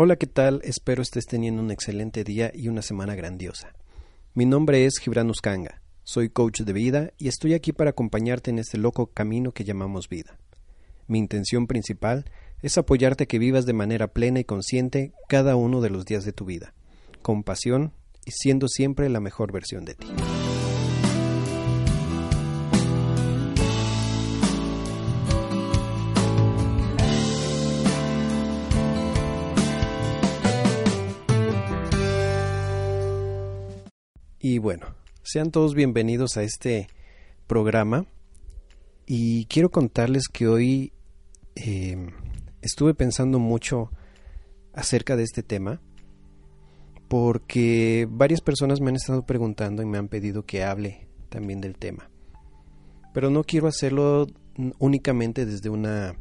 Hola, ¿qué tal? Espero estés teniendo un excelente día y una semana grandiosa. Mi nombre es Gibran Uskanga, soy coach de vida y estoy aquí para acompañarte en este loco camino que llamamos vida. Mi intención principal es apoyarte a que vivas de manera plena y consciente cada uno de los días de tu vida, con pasión y siendo siempre la mejor versión de ti. Y bueno, sean todos bienvenidos a este programa. Y quiero contarles que hoy em, estuve pensando mucho acerca de este tema porque varias personas me han estado preguntando y me han pedido que hable también del tema. Pero no quiero hacerlo únicamente desde una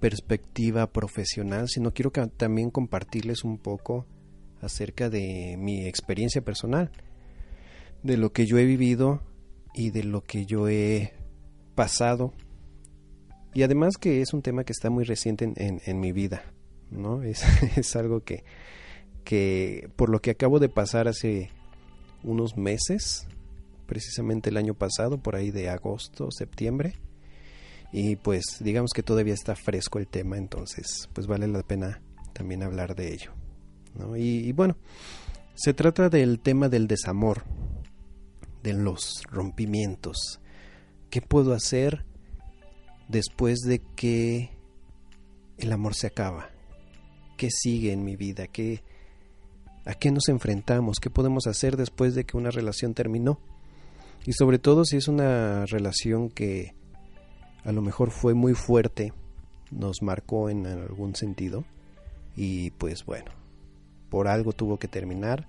perspectiva profesional, sino quiero también compartirles un poco acerca de mi experiencia personal de lo que yo he vivido y de lo que yo he pasado. Y además que es un tema que está muy reciente en, mi vida, ¿no? Es, es algo que, que por lo que acabo de pasar hace unos meses, precisamente el año pasado, por ahí de agosto, septiembre, y pues digamos que todavía está fresco el tema, entonces pues vale la pena también hablar de ello. ¿no? y bueno, se trata del tema del desamor, de los rompimientos. ¿Qué puedo hacer después de que el amor se acaba? ¿Qué sigue en mi vida? ¿Qué, ¿A qué nos enfrentamos? ¿Qué podemos hacer después de que una relación terminó? Y sobre todo si es una relación que a lo mejor fue muy fuerte, nos marcó en algún sentido y pues bueno, por algo tuvo que terminar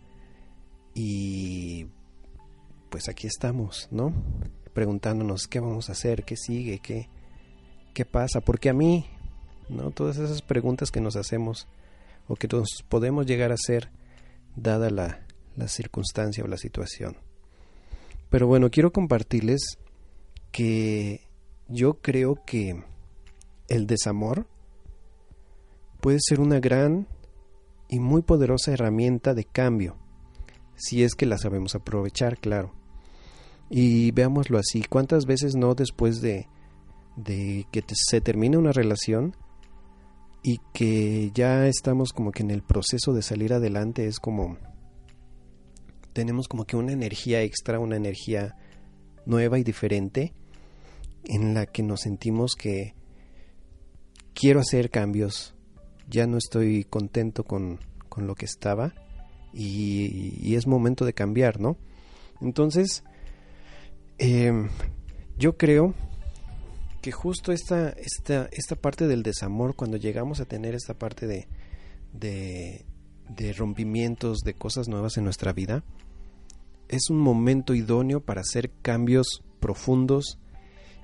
y pues aquí estamos, ¿no? Preguntándonos qué vamos a hacer, qué sigue, qué, qué pasa, porque a mí, ¿no? Todas esas preguntas que nos hacemos o que nos podemos llegar a hacer dada la, la circunstancia o la situación. Pero bueno, quiero compartirles que yo creo que el desamor puede ser una gran y muy poderosa herramienta de cambio, si es que la sabemos aprovechar, claro. Y veámoslo así, ¿cuántas veces no después de, de que se termine una relación y que ya estamos como que en el proceso de salir adelante es como tenemos como que una energía extra, una energía nueva y diferente en la que nos sentimos que quiero hacer cambios, ya no estoy contento con, con lo que estaba y, y, es momento de cambiar, ¿no? Entonces, eh, yo creo que justo esta, esta, esta parte del desamor, cuando llegamos a tener esta parte de, de, de rompimientos, de cosas nuevas en nuestra vida, es un momento idóneo para hacer cambios profundos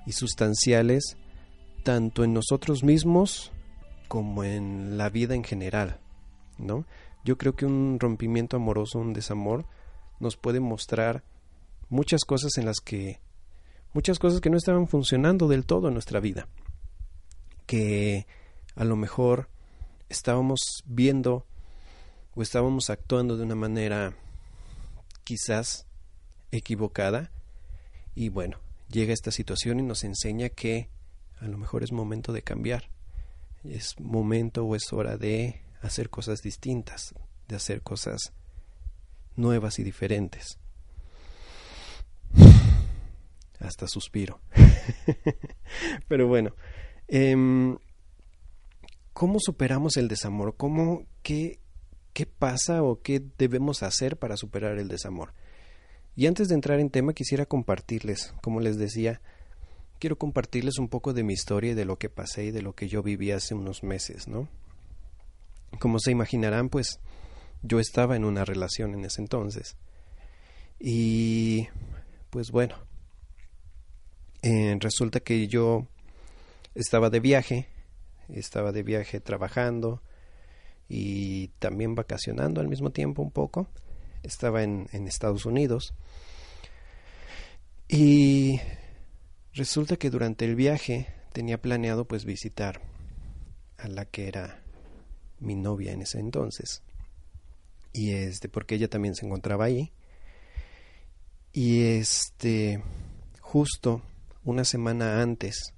y sustanciales tanto en nosotros mismos como en la vida en general, ¿no? Yo creo que un rompimiento amoroso, un desamor, nos puede mostrar muchas cosas en las que muchas cosas que no estaban funcionando del todo en nuestra vida que a lo mejor estábamos viendo o estábamos actuando de una manera quizás equivocada y bueno, llega esta situación y nos enseña que a lo mejor es momento de cambiar, es momento o es hora de hacer cosas distintas, de hacer cosas nuevas y diferentes hasta suspiro. Pero bueno, em, ¿cómo superamos el desamor? ¿Cómo, qué, qué pasa o qué debemos hacer para superar el desamor? Y antes de entrar en tema quisiera compartirles, como les decía, quiero compartirles un poco de mi historia y de lo que pasé y de lo que yo viví hace unos meses, ¿no? Como se imaginarán, pues yo estaba en una relación en ese entonces. Y pues bueno, eh, resulta que yo estaba de viaje, estaba de viaje trabajando y también vacacionando al mismo tiempo un poco. Estaba en, en Estados Unidos. Y resulta que durante el viaje tenía planeado pues visitar a la que era mi novia en ese entonces. Y este, porque ella también se encontraba ahí. Y este, justo una semana antes,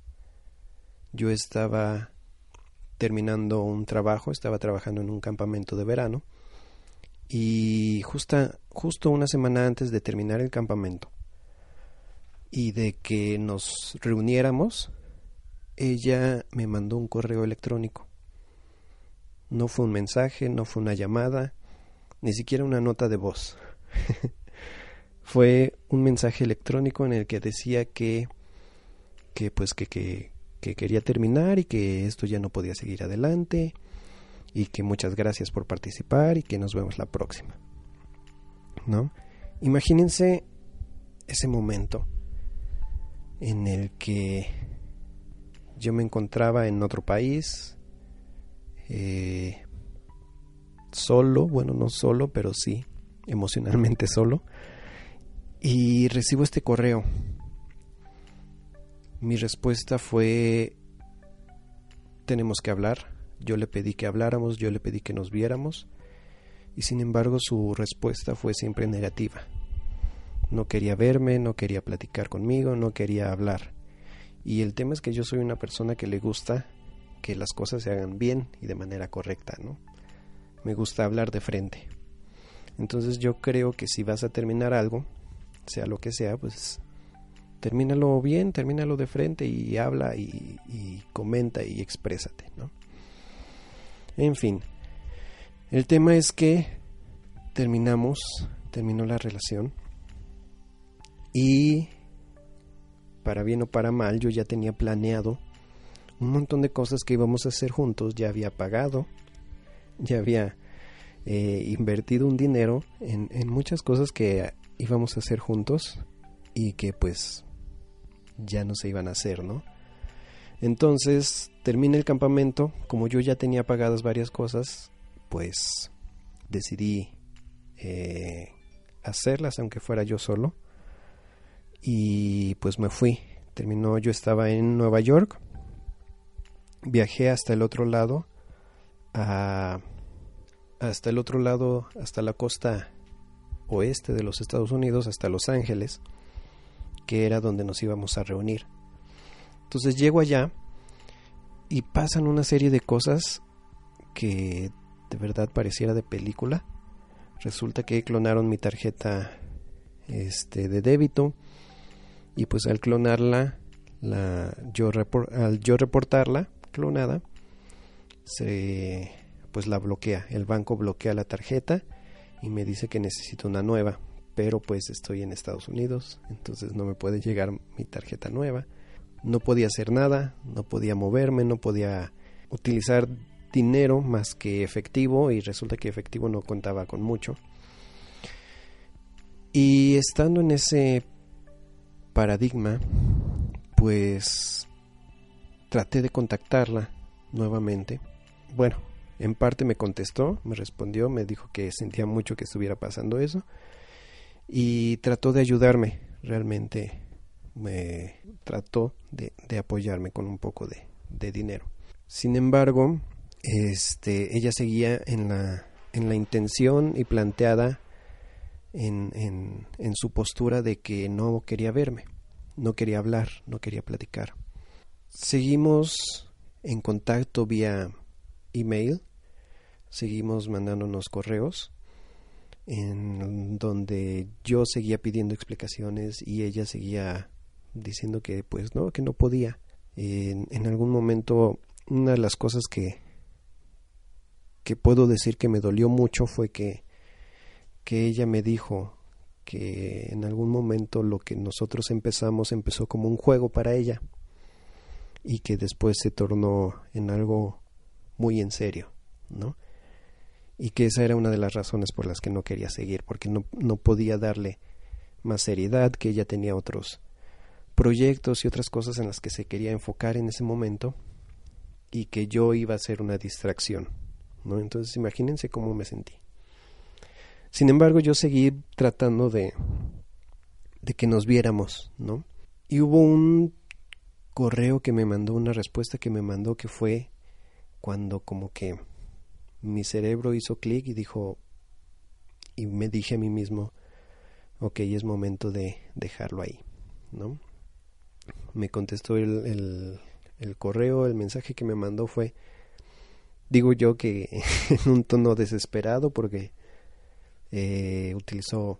yo estaba terminando un trabajo, estaba trabajando en un campamento de verano. Y justa, justo una semana antes de terminar el campamento y de que nos reuniéramos, ella me mandó un correo electrónico. No fue un mensaje, no fue una llamada, ni siquiera una nota de voz. fue un mensaje electrónico en el que decía que que pues que, que, que quería terminar y que esto ya no podía seguir adelante y que muchas gracias por participar y que nos vemos la próxima. ¿No? Imagínense ese momento en el que yo me encontraba en otro país, eh, solo, bueno, no solo, pero sí, emocionalmente solo, y recibo este correo. Mi respuesta fue, tenemos que hablar, yo le pedí que habláramos, yo le pedí que nos viéramos, y sin embargo su respuesta fue siempre negativa. No quería verme, no quería platicar conmigo, no quería hablar. Y el tema es que yo soy una persona que le gusta que las cosas se hagan bien y de manera correcta, ¿no? Me gusta hablar de frente. Entonces yo creo que si vas a terminar algo, sea lo que sea, pues termínalo bien, termínalo de frente y habla y, comenta y exprésate, ¿no? En fin, el tema es que terminamos, terminó la relación y para bien o para mal, yo ya tenía planeado un montón de cosas que íbamos a hacer juntos, ya había pagado, ya había eh, invertido un dinero en, en muchas cosas que íbamos a hacer juntos y que pues ya no se iban a hacer, ¿no? Entonces termina el campamento, como yo ya tenía pagadas varias cosas, pues decidí eh, hacerlas aunque fuera yo solo y pues me fui. Terminó, yo estaba en Nueva York, viajé hasta el otro lado, hasta el otro lado, hasta la costa oeste de los Estados Unidos, hasta Los Ángeles, que era donde nos íbamos a reunir. Entonces llego allá y pasan una serie de cosas que de verdad pareciera de película. Resulta que clonaron mi tarjeta este de débito y pues al clonarla, la, yo al yo reportarla clonada, se, pues la bloquea, el banco bloquea la tarjeta y me dice que necesito una nueva, pero pues estoy en Estados Unidos, entonces no me puede llegar mi tarjeta nueva. No podía hacer nada, no podía moverme, no podía utilizar dinero más que efectivo y resulta que efectivo no contaba con mucho. Y estando en ese paradigma, pues traté de contactarla nuevamente. Bueno, en parte me contestó, me respondió, me dijo que sentía mucho que estuviera pasando eso y trató de ayudarme, realmente me trató de, apoyarme con un poco de, dinero. Sin embargo, este, ella seguía en la, en la intención y planteada en, en, su postura de que no quería verme, no quería hablar, no quería platicar. Seguimos en contacto vía email, seguimos mandándonos correos en donde yo seguía pidiendo explicaciones y ella seguía diciendo que pues no, que no podía. En, algún momento una de las cosas que que puedo decir que me dolió mucho fue que que ella me dijo que en algún momento lo que nosotros empezamos empezó como un juego para ella y que después se tornó en algo muy en serio, ¿no? Y que esa era una de las razones por las que no quería seguir, porque no, no podía darle más seriedad, que ella tenía otros proyectos y otras cosas en las que se quería enfocar en ese momento y que yo iba a ser una distracción, ¿no? Entonces imagínense cómo me sentí. Sin embargo, yo seguí tratando de, de que nos viéramos, ¿no? Y hubo un correo que me mandó, una respuesta que me mandó que fue cuando como que mi cerebro hizo clic y dijo, y me dije a mí mismo, ok, es momento de dejarlo ahí, ¿no? Me contestó el, el, correo, el mensaje que me mandó fue, digo yo que en un tono desesperado porque eh, utilizó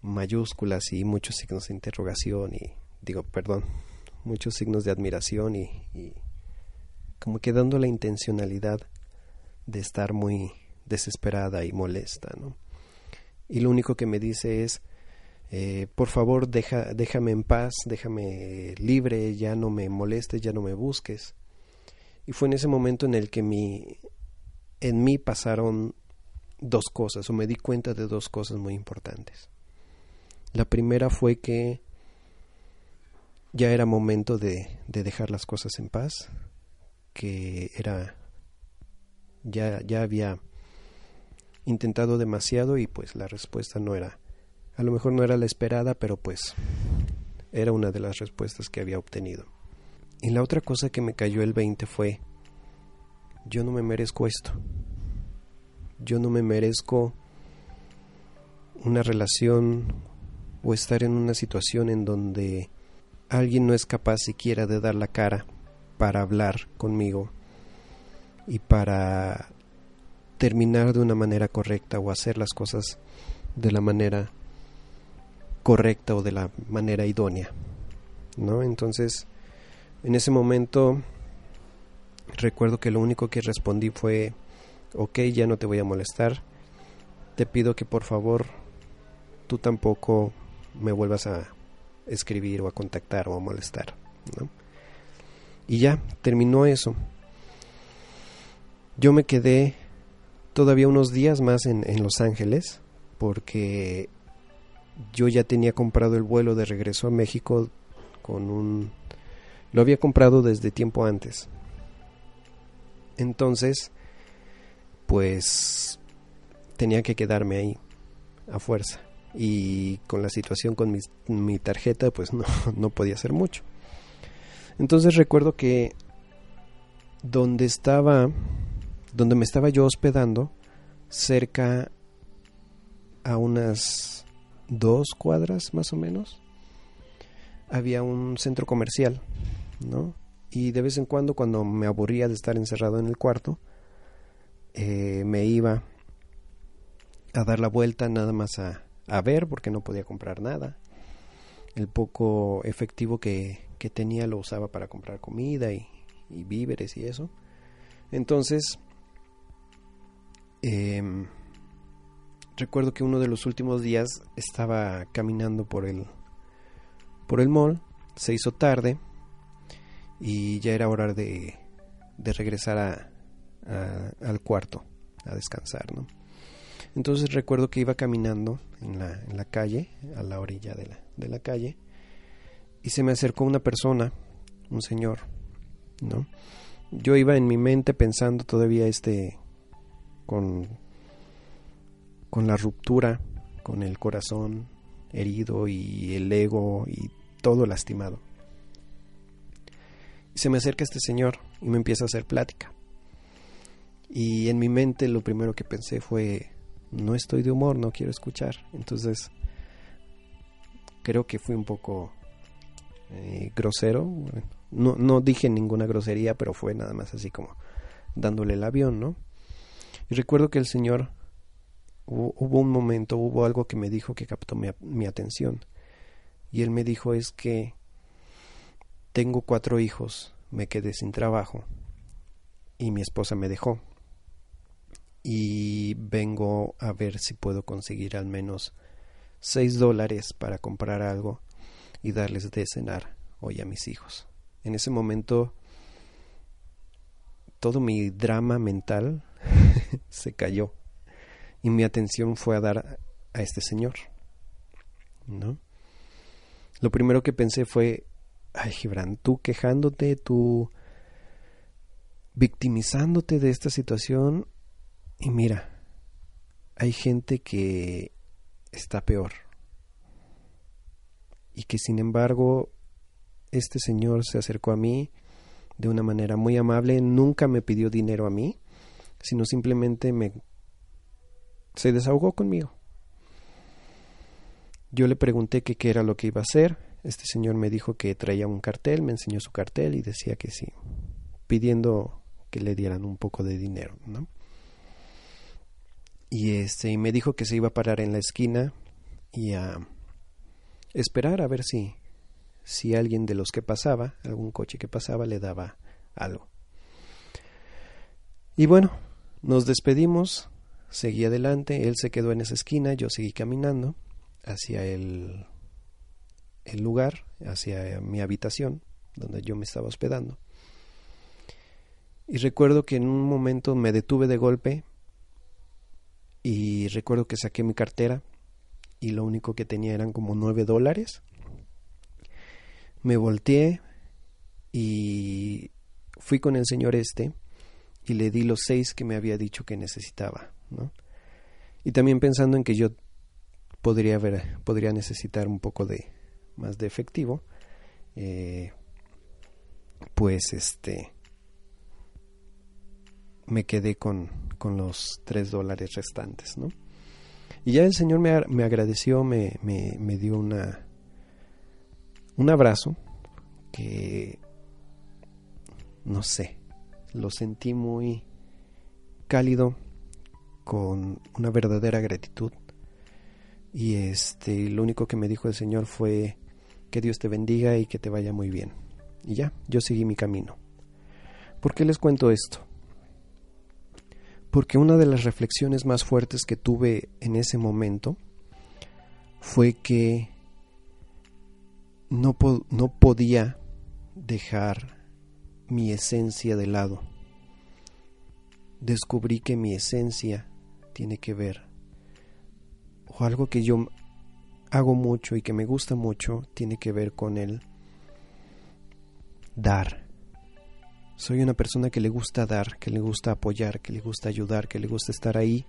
mayúsculas y muchos signos de interrogación y digo, perdón, muchos signos de admiración y, y como que dando la intencionalidad de estar muy desesperada y molesta, ¿no? Y lo único que me dice es, eh, por favor, deja, déjame en paz, déjame libre, ya no me molestes, ya no me busques. Y fue en ese momento en el que mi, en mí pasaron dos cosas, o me di cuenta de dos cosas muy importantes. La primera fue que ya era momento de, de dejar las cosas en paz, que era ya, ya había intentado demasiado y pues la respuesta no era, a lo mejor no era la esperada, pero pues era una de las respuestas que había obtenido. Y la otra cosa que me cayó el 20 fue, yo no me merezco esto. Yo no me merezco una relación o estar en una situación en donde alguien no es capaz siquiera de dar la cara para hablar conmigo y para terminar de una manera correcta o hacer las cosas de la manera correcta o de la manera idónea. ¿No? Entonces, en ese momento recuerdo que lo único que respondí fue, ok, ya no te voy a molestar, te pido que por favor tú tampoco me vuelvas a escribir o a contactar o a molestar. Y ya, terminó eso. Yo me quedé todavía unos días más en, en, Los Ángeles porque yo ya tenía comprado el vuelo de regreso a México con un... Lo había comprado desde tiempo antes. Entonces, pues tenía que quedarme ahí a fuerza. Y con la situación con mi, mi tarjeta, pues no, no podía hacer mucho. Entonces recuerdo que donde estaba donde me estaba yo hospedando, cerca a unas dos cuadras más o menos, había un centro comercial, ¿no? Y de vez en cuando, cuando me aburría de estar encerrado en el cuarto, eh, me iba a dar la vuelta nada más a, a, ver, porque no podía comprar nada. El poco efectivo que, que tenía lo usaba para comprar comida y, y víveres y eso. Entonces, Em, recuerdo que uno de los últimos días estaba caminando por el, por el mall, se hizo tarde y ya era hora de, de regresar a, al cuarto a descansar, ¿no? Entonces recuerdo que iba caminando en la, en la calle, a la orilla de la, de la calle, y se me acercó una persona, un señor, ¿no? Yo iba en mi mente pensando todavía este con, con la ruptura, con el corazón herido y el ego y todo lastimado. Se me acerca este señor y me empieza a hacer plática. Y en mi mente lo primero que pensé fue, no estoy de humor, no quiero escuchar. Entonces, creo que fui un poco eh, grosero. No, no dije ninguna grosería, pero fue nada más así como dándole el avión, ¿no? Y recuerdo que el Señor, hubo, un momento, hubo algo que me dijo que captó mi, mi atención. Y Él me dijo es que tengo cuatro hijos, me quedé sin trabajo y mi esposa me dejó. Y vengo a ver si puedo conseguir al menos seis dólares para comprar algo y darles de cenar hoy a mis hijos. En ese momento todo mi drama mental se cayó y mi atención fue a dar a este señor. ¿No? Lo primero que pensé fue, ay Gibran, tú quejándote, tú victimizándote de esta situación y mira, hay gente que está peor y que sin embargo este señor se acercó a mí de una manera muy amable, nunca me pidió dinero a mí, sino simplemente me se desahogó conmigo. Yo le pregunté qué era lo que iba a hacer. Este señor me dijo que traía un cartel, me enseñó su cartel y decía que sí, pidiendo que le dieran un poco de dinero, ¿no? Y este y me dijo que se iba a parar en la esquina y a esperar a ver si si alguien de los que pasaba, algún coche que pasaba le daba algo. Y bueno, nos despedimos, seguí adelante, él se quedó en esa esquina, yo seguí caminando hacia el, lugar, hacia mi habitación, donde yo me estaba hospedando. Y recuerdo que en un momento me detuve de golpe y recuerdo que saqué mi cartera y lo único que tenía eran como nueve dólares. Me volteé y fui con el señor este y le di los seis que me había dicho que necesitaba, ¿no? Y también pensando en que yo podría haber, podría necesitar un poco de más de efectivo, eh, pues este me quedé con, con los tres dólares restantes, ¿no? Y ya el Señor me, me agradeció, me, me, me, dio una, un abrazo que, no sé, lo sentí muy cálido, con una verdadera gratitud. Y este, lo único que me dijo el Señor fue que Dios te bendiga y que te vaya muy bien. Y ya, yo seguí mi camino. ¿Por qué les cuento esto? porque una de las reflexiones más fuertes que tuve en ese momento fue que no, no podía dejar mi esencia de lado. Descubrí que mi esencia tiene que ver, o algo que yo hago mucho y que me gusta mucho, tiene que ver con el dar. Soy una persona que le gusta dar, que le gusta apoyar, que le gusta ayudar, que le gusta estar ahí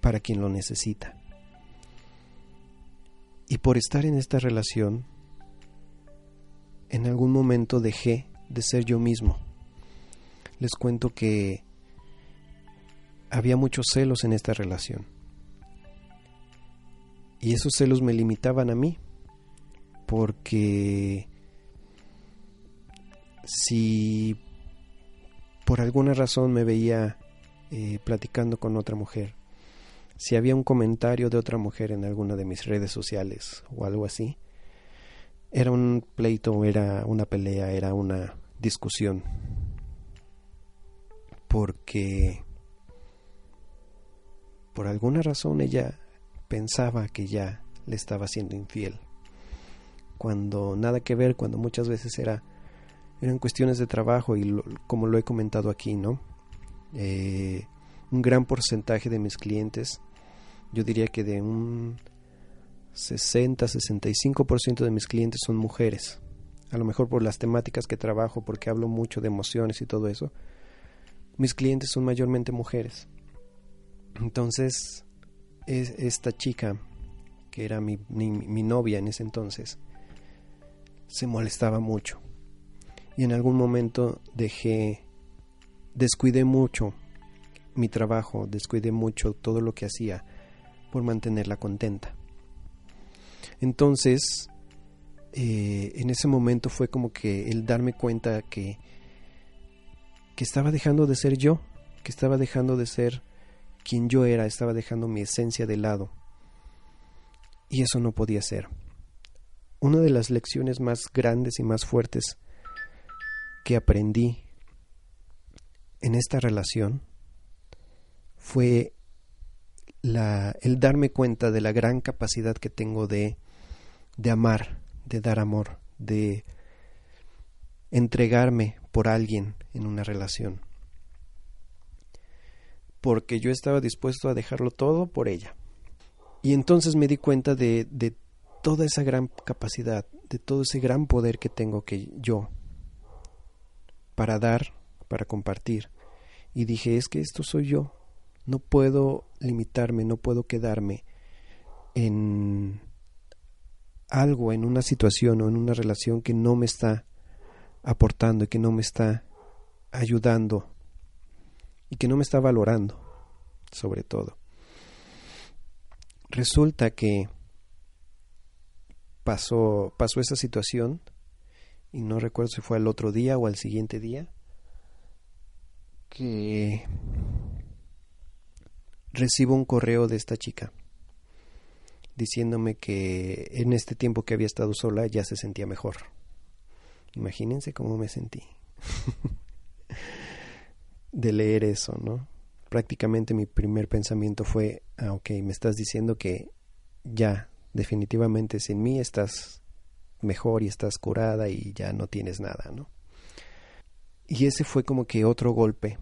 para quien lo necesita. Y por estar en esta relación, en algún momento dejé de ser yo mismo. Les cuento que había muchos celos en esta relación. Y esos celos me limitaban a mí, porque si por alguna razón me veía eh, platicando con otra mujer. Si había un comentario de otra mujer en alguna de mis redes sociales o algo así, era un pleito, era una pelea, era una discusión. Porque por alguna razón ella pensaba que ya le estaba siendo infiel. Cuando nada que ver, cuando muchas veces era eran cuestiones de trabajo y como lo he comentado aquí, ¿no? Eh, un gran porcentaje de mis clientes, yo diría que de un 60-65% de mis clientes son mujeres. A lo mejor por las temáticas que trabajo, porque hablo mucho de emociones y todo eso. Mis clientes son mayormente mujeres. Entonces, es, esta chica, que era mi, mi novia en ese entonces, se molestaba mucho y en algún momento dejé, descuidé mucho mi trabajo, descuidé mucho todo lo que hacía por mantenerla contenta. Entonces, eh, en ese momento fue como que el darme cuenta que, que estaba dejando de ser yo, que estaba dejando de ser quien yo era, estaba dejando mi esencia de lado. Y eso no podía ser. Una de las lecciones más grandes y más fuertes que aprendí en esta relación fue la, el darme cuenta de la gran capacidad que tengo de, de amar, de dar amor, de entregarme por alguien en una relación. Porque yo estaba dispuesto a dejarlo todo por ella. Y entonces me di cuenta de, de toda esa gran capacidad, de todo ese gran poder que tengo que yo para dar, para compartir. Y dije, es que esto soy yo. No puedo limitarme, no puedo quedarme en algo, en una situación o en una relación que no me está aportando y que no me está ayudando y que no me está valorando, sobre todo. Resulta que pasó, pasó esa situación y no recuerdo si fue al otro día o al siguiente día que recibo un correo de esta chica diciéndome que en este tiempo que había estado sola ya se sentía mejor. Imagínense cómo me sentí de leer eso, ¿no? Prácticamente mi primer pensamiento fue, ah, ok, me estás diciendo que ya, definitivamente sin mí estás mejor y estás curada y ya no tienes nada, ¿no? Y ese fue como que otro golpe,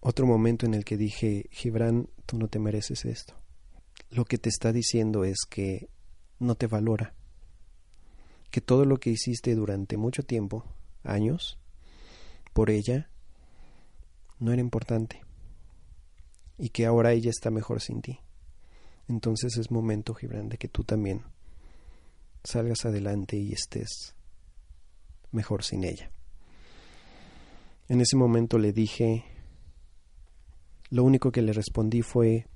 otro momento en el que dije, Gibran, tú no te mereces esto lo que te está diciendo es que no te valora, que todo lo que hiciste durante mucho tiempo, años, por ella, no era importante y que ahora ella está mejor sin ti. Entonces es momento, Gibran, de que tú también salgas adelante y estés mejor sin ella. En ese momento le dije, lo único que le respondí fue,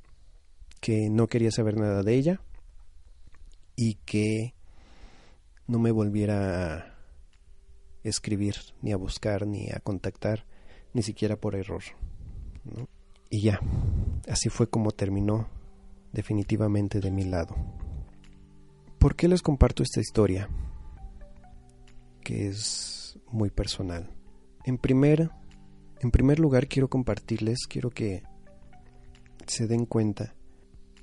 que no quería saber nada de ella y que no me volviera a escribir, ni a buscar, ni a contactar, ni siquiera por error. Y ya, así fue como terminó definitivamente de mi lado. ¿Por qué les comparto esta historia? Que es muy personal. En primer, en primer lugar quiero compartirles, quiero que se den cuenta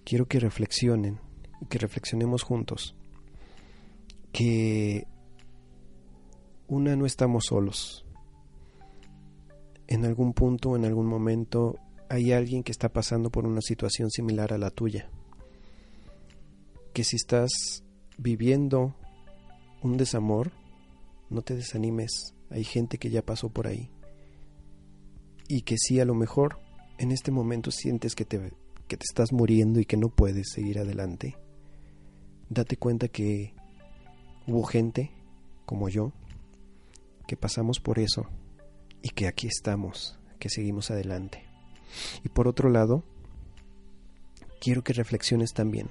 quiero que reflexionen y que reflexionemos juntos que una no estamos solos. En algún punto, en algún momento, hay alguien que está pasando por una situación similar a la tuya. Que si estás viviendo un desamor, no te desanimes. Hay gente que ya pasó por ahí. Y que si a lo mejor en este momento sientes que te que te estás muriendo y que no puedes seguir adelante, date cuenta que hubo gente como yo que pasamos por eso y que aquí estamos, que seguimos adelante. Y por otro lado, quiero que reflexiones también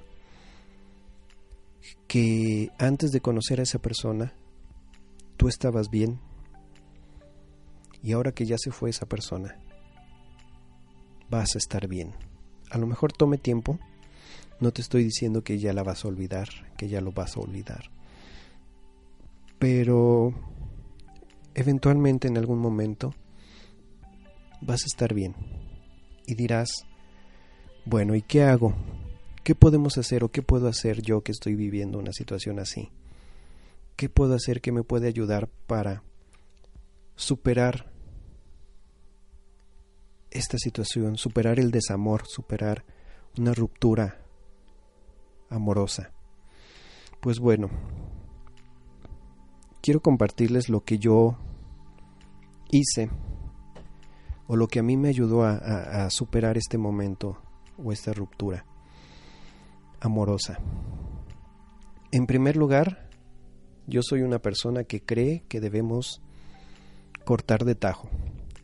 que antes de conocer a esa persona, tú estabas bien y ahora que ya se fue esa persona, vas a estar bien a lo mejor tome tiempo. No te estoy diciendo que ya la vas a olvidar, que ya lo vas a olvidar. Pero eventualmente en algún momento vas a estar bien y dirás, bueno, ¿y qué hago? ¿Qué podemos hacer o qué puedo hacer yo que estoy viviendo una situación así? ¿Qué puedo hacer que me puede ayudar para superar esta situación, superar el desamor, superar una ruptura amorosa. Pues bueno, quiero compartirles lo que yo hice o lo que a mí me ayudó a, superar este momento o esta ruptura amorosa. En primer lugar, yo soy una persona que cree que debemos cortar de tajo.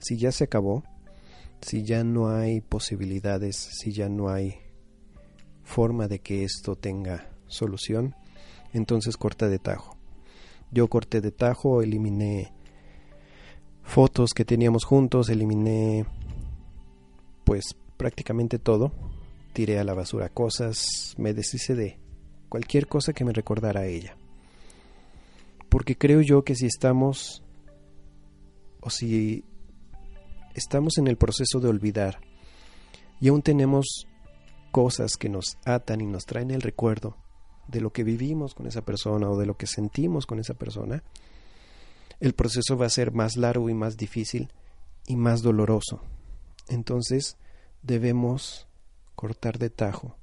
Si ya se acabó, si ya no hay posibilidades, si ya no hay forma de que esto tenga solución, entonces corta de tajo. Yo corté de tajo, eliminé fotos que teníamos juntos, eliminé pues prácticamente todo, tiré a la basura cosas, me deshice de cualquier cosa que me recordara a ella. Porque creo yo que si estamos o si estamos en el proceso de olvidar y aún tenemos cosas que nos atan y nos traen el recuerdo de lo que vivimos con esa persona o de lo que sentimos con esa persona, el proceso va a ser más largo y más difícil y más doloroso. Entonces debemos cortar de tajo,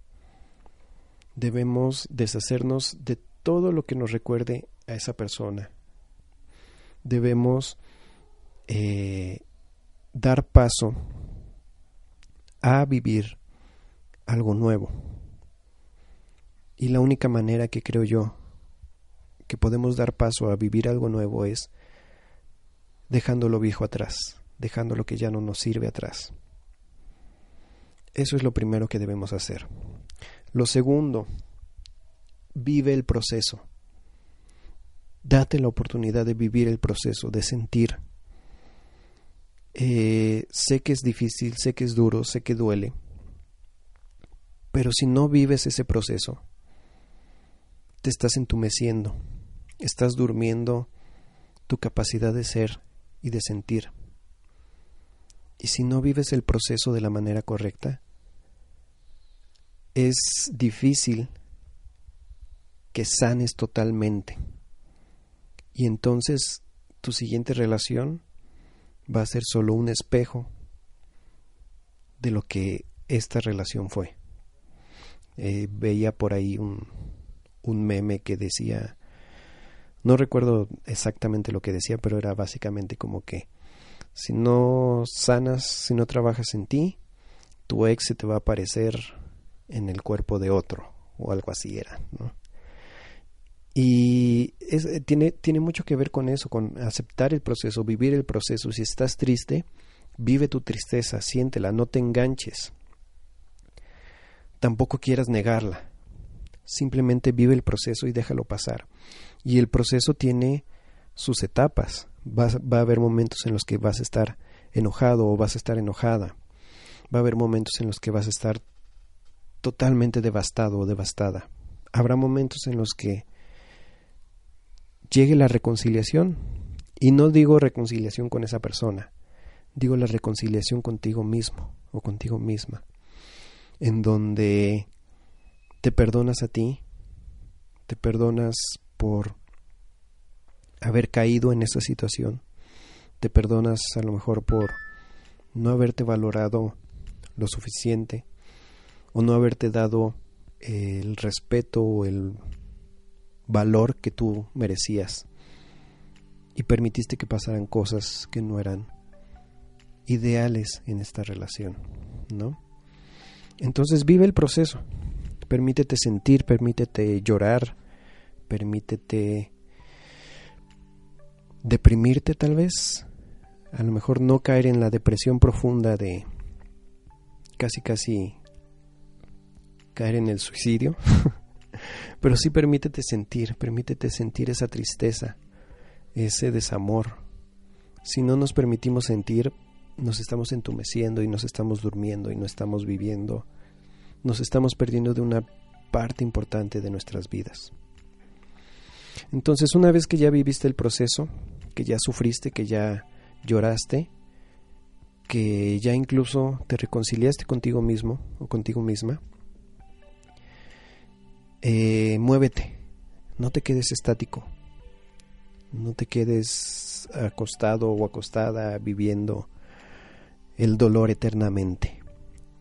debemos deshacernos de todo lo que nos recuerde a esa persona, debemos eh, dar paso a vivir algo nuevo. Y la única manera que creo yo que podemos dar paso a vivir algo nuevo es dejando lo viejo atrás, dejando lo que ya no nos sirve atrás. Eso es lo primero que debemos hacer. Lo segundo, vive el proceso. Date la oportunidad de vivir el proceso, de sentir. Eh, sé que es difícil, sé que es duro, sé que duele, pero si no vives ese proceso, te estás entumeciendo, estás durmiendo tu capacidad de ser y de sentir. Y si no vives el proceso de la manera correcta, es difícil que sanes totalmente. Y entonces tu siguiente relación va a ser solo un espejo de lo que esta relación fue. Eh, veía por ahí un, un meme que decía, no recuerdo exactamente lo que decía, pero era básicamente como que si no sanas, si no trabajas en ti, tu ex se te va a aparecer en el cuerpo de otro, o algo así era, ¿no? Y eh, tiene, tiene mucho que ver con eso, con aceptar el proceso, vivir el proceso. Si estás triste, vive tu tristeza, siéntela, no te enganches. Tampoco quieras negarla. Simplemente vive el proceso y déjalo pasar. Y el proceso tiene sus etapas. Va, va a haber momentos en los que vas a estar enojado o vas a estar enojada. Va a haber momentos en los que vas a estar totalmente devastado o devastada. Habrá momentos en los que llegue la reconciliación. Y no digo reconciliación con esa persona, digo la reconciliación contigo mismo o contigo misma, en donde te perdonas a ti, te perdonas por haber caído en esa situación, te perdonas a lo mejor por no haberte valorado lo suficiente o no haberte dado el respeto o el valor que tú merecías y permitiste que pasaran cosas que no eran ideales en esta relación, ¿no? Entonces vive el proceso, permítete sentir, permítete llorar, permítete deprimirte tal vez, a lo mejor no caer en la depresión profunda de casi casi caer en el suicidio, Pero sí permítete sentir, permítete sentir esa tristeza, ese desamor. Si no nos permitimos sentir, nos estamos entumeciendo y nos estamos durmiendo y no estamos viviendo. Nos estamos perdiendo de una parte importante de nuestras vidas. Entonces, una vez que ya viviste el proceso, que ya sufriste, que ya lloraste, que ya incluso te reconciliaste contigo mismo o contigo misma, eh, muévete, no te quedes estático, no te quedes acostado o acostada viviendo el dolor eternamente.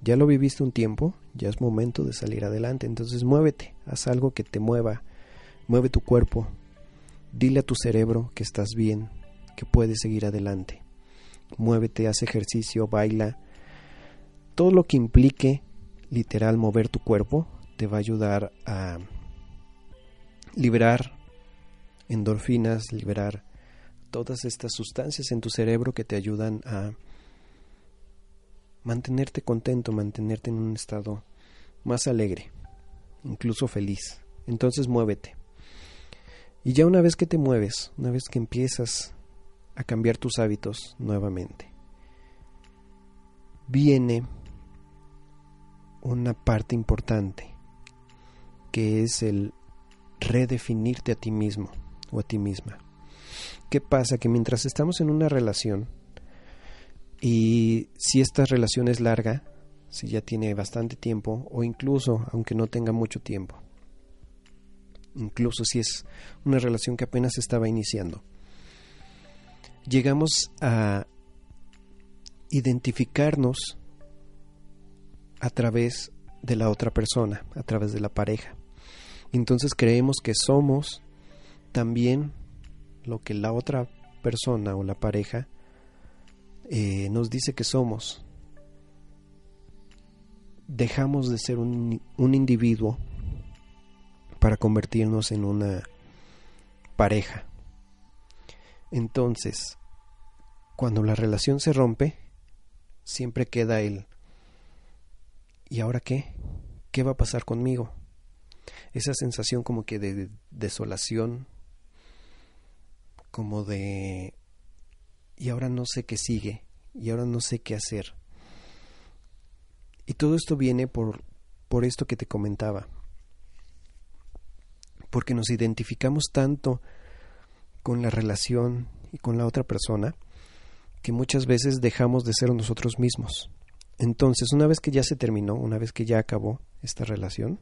Ya lo viviste un tiempo, ya es momento de salir adelante, entonces muévete, haz algo que te mueva, mueve tu cuerpo, dile a tu cerebro que estás bien, que puedes seguir adelante. Muévete, haz ejercicio, baila, todo lo que implique literal mover tu cuerpo, te va a ayudar a liberar endorfinas, liberar todas estas sustancias en tu cerebro que te ayudan a mantenerte contento, mantenerte en un estado más alegre, incluso feliz. Entonces muévete. Y ya una vez que te mueves, una vez que empiezas a cambiar tus hábitos nuevamente, viene una parte importante que es el redefinirte a ti mismo o a ti misma. ¿Qué pasa? Que mientras estamos en una relación y si esta relación es larga, si ya tiene bastante tiempo o incluso aunque no tenga mucho tiempo, incluso si es una relación que apenas estaba iniciando, llegamos a identificarnos a través de la otra persona, a través de la pareja. Entonces creemos que somos también lo que la otra persona o la pareja eh, nos dice que somos. Dejamos de ser un, un individuo para convertirnos en una pareja. Entonces, cuando la relación se rompe, siempre queda el ¿y ahora qué? ¿Qué va a pasar conmigo? Esa sensación como que de desolación, como de y ahora no sé qué sigue, y ahora no sé qué hacer. Y todo esto viene por, por esto que te comentaba, porque nos identificamos tanto con la relación y con la otra persona que muchas veces dejamos de ser nosotros mismos. Entonces, una vez que ya se terminó, una vez que ya acabó esta relación,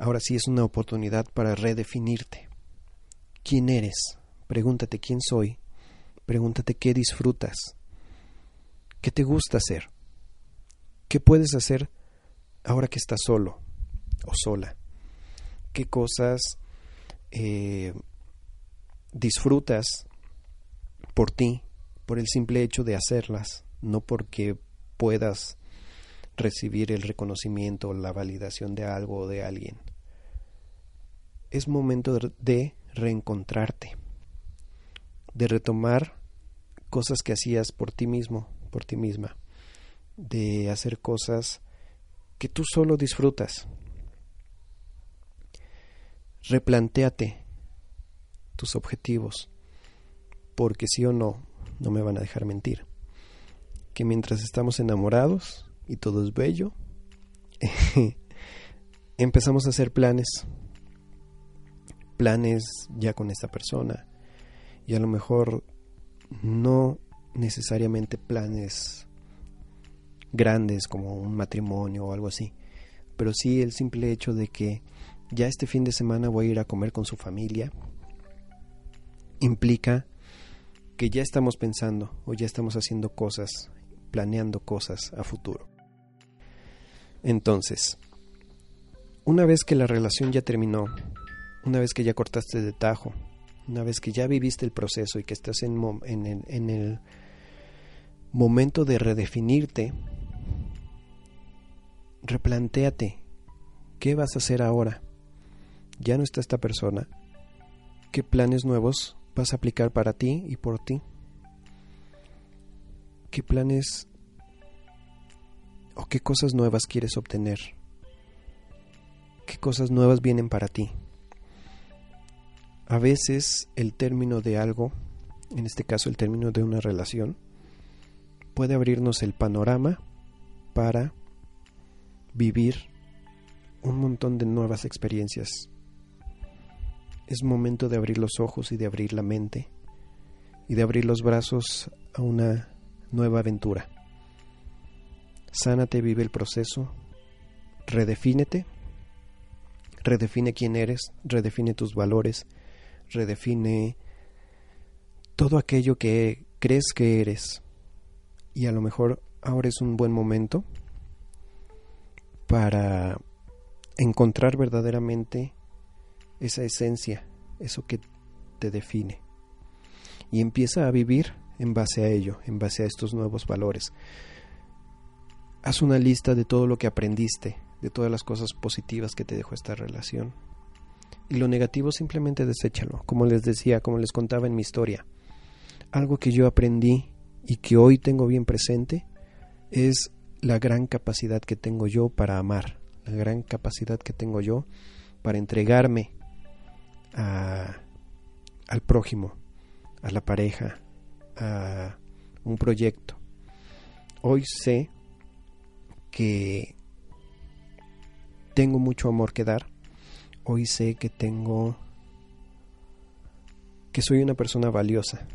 ahora sí es una oportunidad para redefinirte. ¿Quién eres? Pregúntate quién soy. Pregúntate qué disfrutas. ¿Qué te gusta hacer? ¿Qué puedes hacer ahora que estás solo o sola? ¿Qué cosas eh, disfrutas por ti, por el simple hecho de hacerlas, no porque puedas recibir el reconocimiento o la validación de algo o de alguien. Es momento de reencontrarte, de retomar cosas que hacías por ti mismo, por ti misma, de hacer cosas que tú solo disfrutas. Replantéate tus objetivos, porque sí o no, no me van a dejar mentir que mientras estamos enamorados y todo es bello, empezamos a hacer planes, planes ya con esta persona y a lo mejor no necesariamente planes grandes como un matrimonio o algo así, pero sí el simple hecho de que ya este fin de semana voy a ir a comer con su familia implica que ya estamos pensando o ya estamos haciendo cosas planeando cosas a futuro. Entonces, una vez que la relación ya terminó, una vez que ya cortaste de tajo, una vez que ya viviste el proceso y que estás en, en el momento de redefinirte, replantéate qué vas a hacer ahora. Ya no está esta persona. ¿Qué planes nuevos vas a aplicar para ti y por ti? ¿Qué planes o qué cosas nuevas quieres obtener? ¿Qué cosas nuevas vienen para ti? A veces el término de algo, en este caso el término de una relación, puede abrirnos el panorama para vivir un montón de nuevas experiencias. Es momento de abrir los ojos y de abrir la mente y de abrir los brazos a una nueva aventura. Sánate, vive el proceso, redefínete, redefine quién eres, redefine tus valores, redefine todo aquello que crees que eres. Y a lo mejor ahora es un buen momento para encontrar verdaderamente esa esencia, eso que te define. Y empieza a vivir en base a ello, en base a estos nuevos valores. Haz una lista de todo lo que aprendiste, de todas las cosas positivas que te dejó esta relación. Y lo negativo simplemente deséchalo, como les decía, como les contaba en mi historia. Algo que yo aprendí y que hoy tengo bien presente es la gran capacidad que tengo yo para amar, la gran capacidad que tengo yo para entregarme al prójimo, a la pareja, a un proyecto. Hoy sé que tengo mucho amor que dar. Hoy sé que tengo que soy una persona valiosa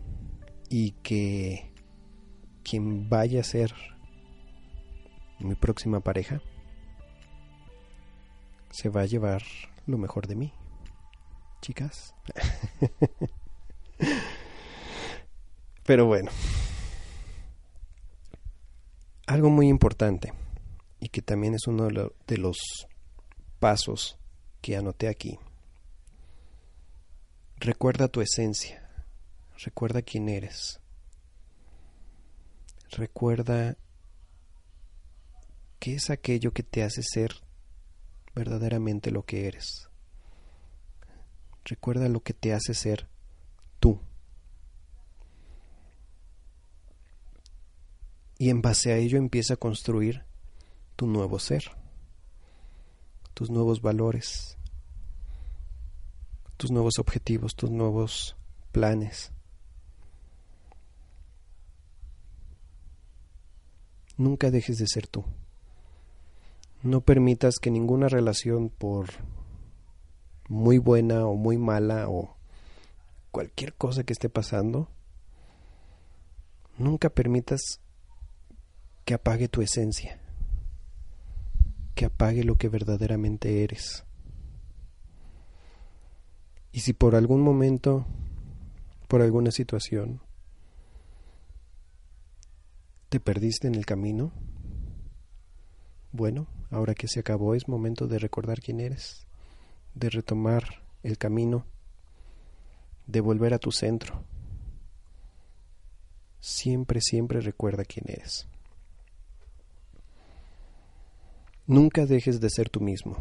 y que quien vaya a ser mi próxima pareja se va a llevar lo mejor de mí. Chicas. Pero bueno, algo muy importante y que también es uno de los pasos que anoté aquí. Recuerda tu esencia, recuerda quién eres, recuerda qué es aquello que te hace ser verdaderamente lo que eres. Recuerda lo que te hace ser tú. y en base a ello empieza a construir tu nuevo ser, tus nuevos valores, tus nuevos objetivos, tus nuevos planes. Nunca dejes de ser tú. No permitas que ninguna relación, por muy buena o muy mala o cualquier cosa que esté pasando, nunca permitas que apague tu esencia, que apague lo que verdaderamente eres. Y si por algún momento, por alguna situación, te perdiste en el camino, bueno, ahora que se acabó es momento de recordar quién eres, de retomar el camino, de volver a tu centro. Siempre, siempre recuerda quién eres. Nunca dejes de ser tú mismo.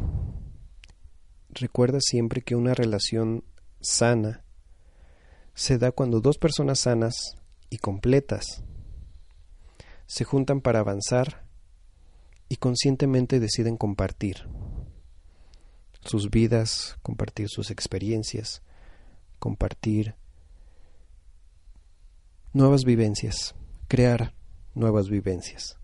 Recuerda siempre que una relación sana se da cuando dos personas sanas y completas se juntan para avanzar y conscientemente deciden compartir sus vidas, compartir sus experiencias, compartir nuevas vivencias, crear nuevas vivencias.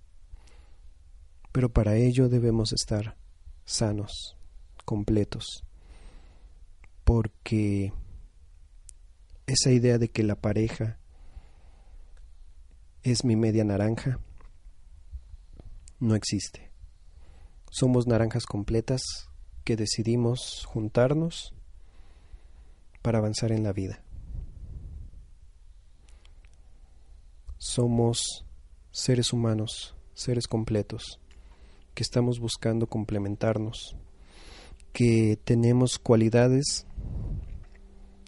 Pero para ello debemos estar sanos, completos, porque esa idea de que la pareja es mi media naranja no existe. Somos naranjas completas que decidimos juntarnos para avanzar en la vida. Somos seres humanos, seres completos, que estamos buscando complementarnos, que tenemos cualidades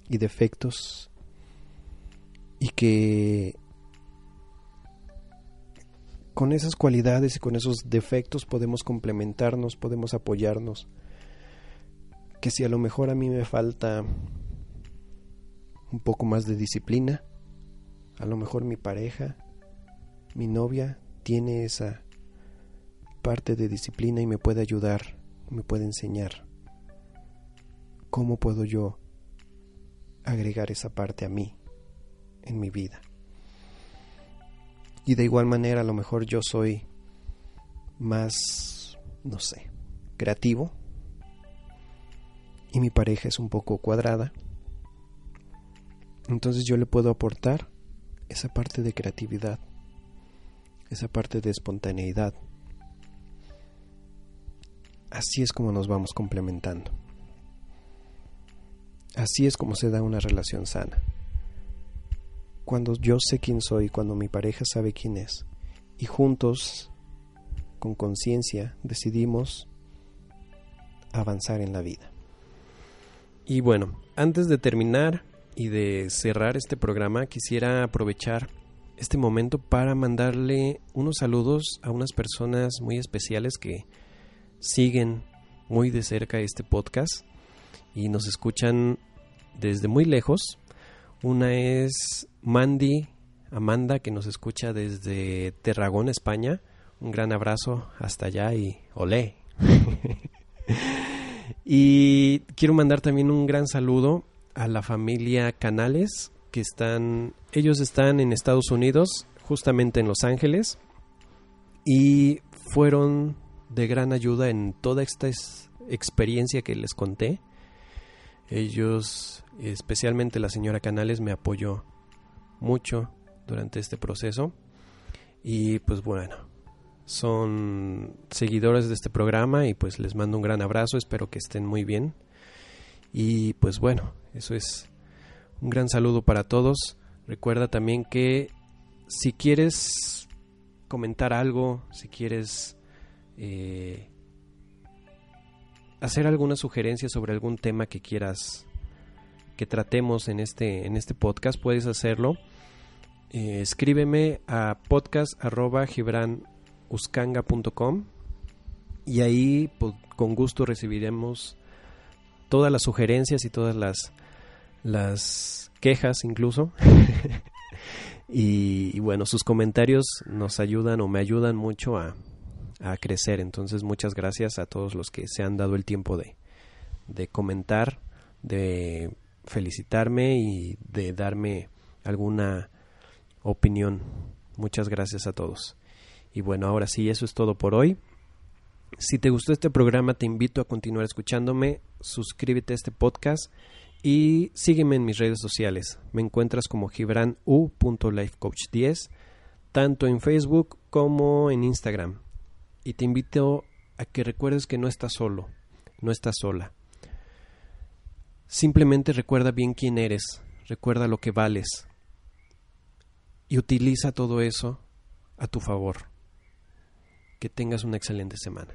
y defectos y que con esas cualidades y con esos defectos podemos complementarnos, podemos apoyarnos. Que si a lo mejor a mí me falta un poco más de disciplina, a lo mejor mi pareja, mi novia tiene esa parte de disciplina y me puede ayudar, me puede enseñar. ¿Cómo puedo yo agregar esa parte a mí en mi vida? Y de igual manera a lo mejor yo soy más, no sé, creativo y mi pareja es un poco cuadrada. Entonces yo le puedo aportar esa parte de creatividad, esa parte de espontaneidad. Así es como nos vamos complementando. Así es como se da una relación sana cuando yo sé quién soy, cuando mi pareja sabe quién es, y juntos, con conciencia, decidimos avanzar en la vida. Y bueno, antes de terminar y de cerrar este programa, quisiera aprovechar este momento para mandarle unos saludos a unas personas muy especiales que siguen muy de cerca este podcast y nos escuchan desde muy lejos. Una es Mandy, Amanda, que nos escucha desde Terragón, España. Un gran abrazo hasta allá y olé. y quiero mandar también un gran saludo a la familia Canales, que están, ellos están en Estados Unidos, justamente en Los Ángeles, y fueron de gran ayuda en toda esta experiencia que les conté. Ellos, especialmente la señora Canales, me apoyó mucho durante este proceso. Y pues bueno, son seguidores de este programa y pues les mando un gran abrazo, espero que estén muy bien. Y pues bueno, eso es un gran saludo para todos. Recuerda también que si quieres comentar algo, si quieres eh, hacer alguna sugerencia sobre algún tema que quieras que tratemos en este, en este podcast, puedes hacerlo eh, escríbeme a podcast.gibranuskanga.com y ahí pues, con gusto recibiremos todas las sugerencias y todas las, las quejas incluso. y, bueno, sus comentarios nos ayudan o me ayudan mucho a, a, crecer. Entonces, muchas gracias a todos los que se han dado el tiempo de, de comentar, de felicitarme y de darme alguna opinión. Muchas gracias a todos. Y bueno, ahora sí, eso es todo por hoy. Si te gustó este programa, te invito a continuar escuchándome, suscríbete a este podcast y sígueme en mis redes sociales. Me encuentras como gibranu.lifecoach10, tanto en Facebook como en Instagram. Y te invito a que recuerdes que no estás solo, no estás sola. Simplemente recuerda bien quién eres, recuerda lo que vales y utiliza todo eso a tu favor. Que tengas una excelente semana.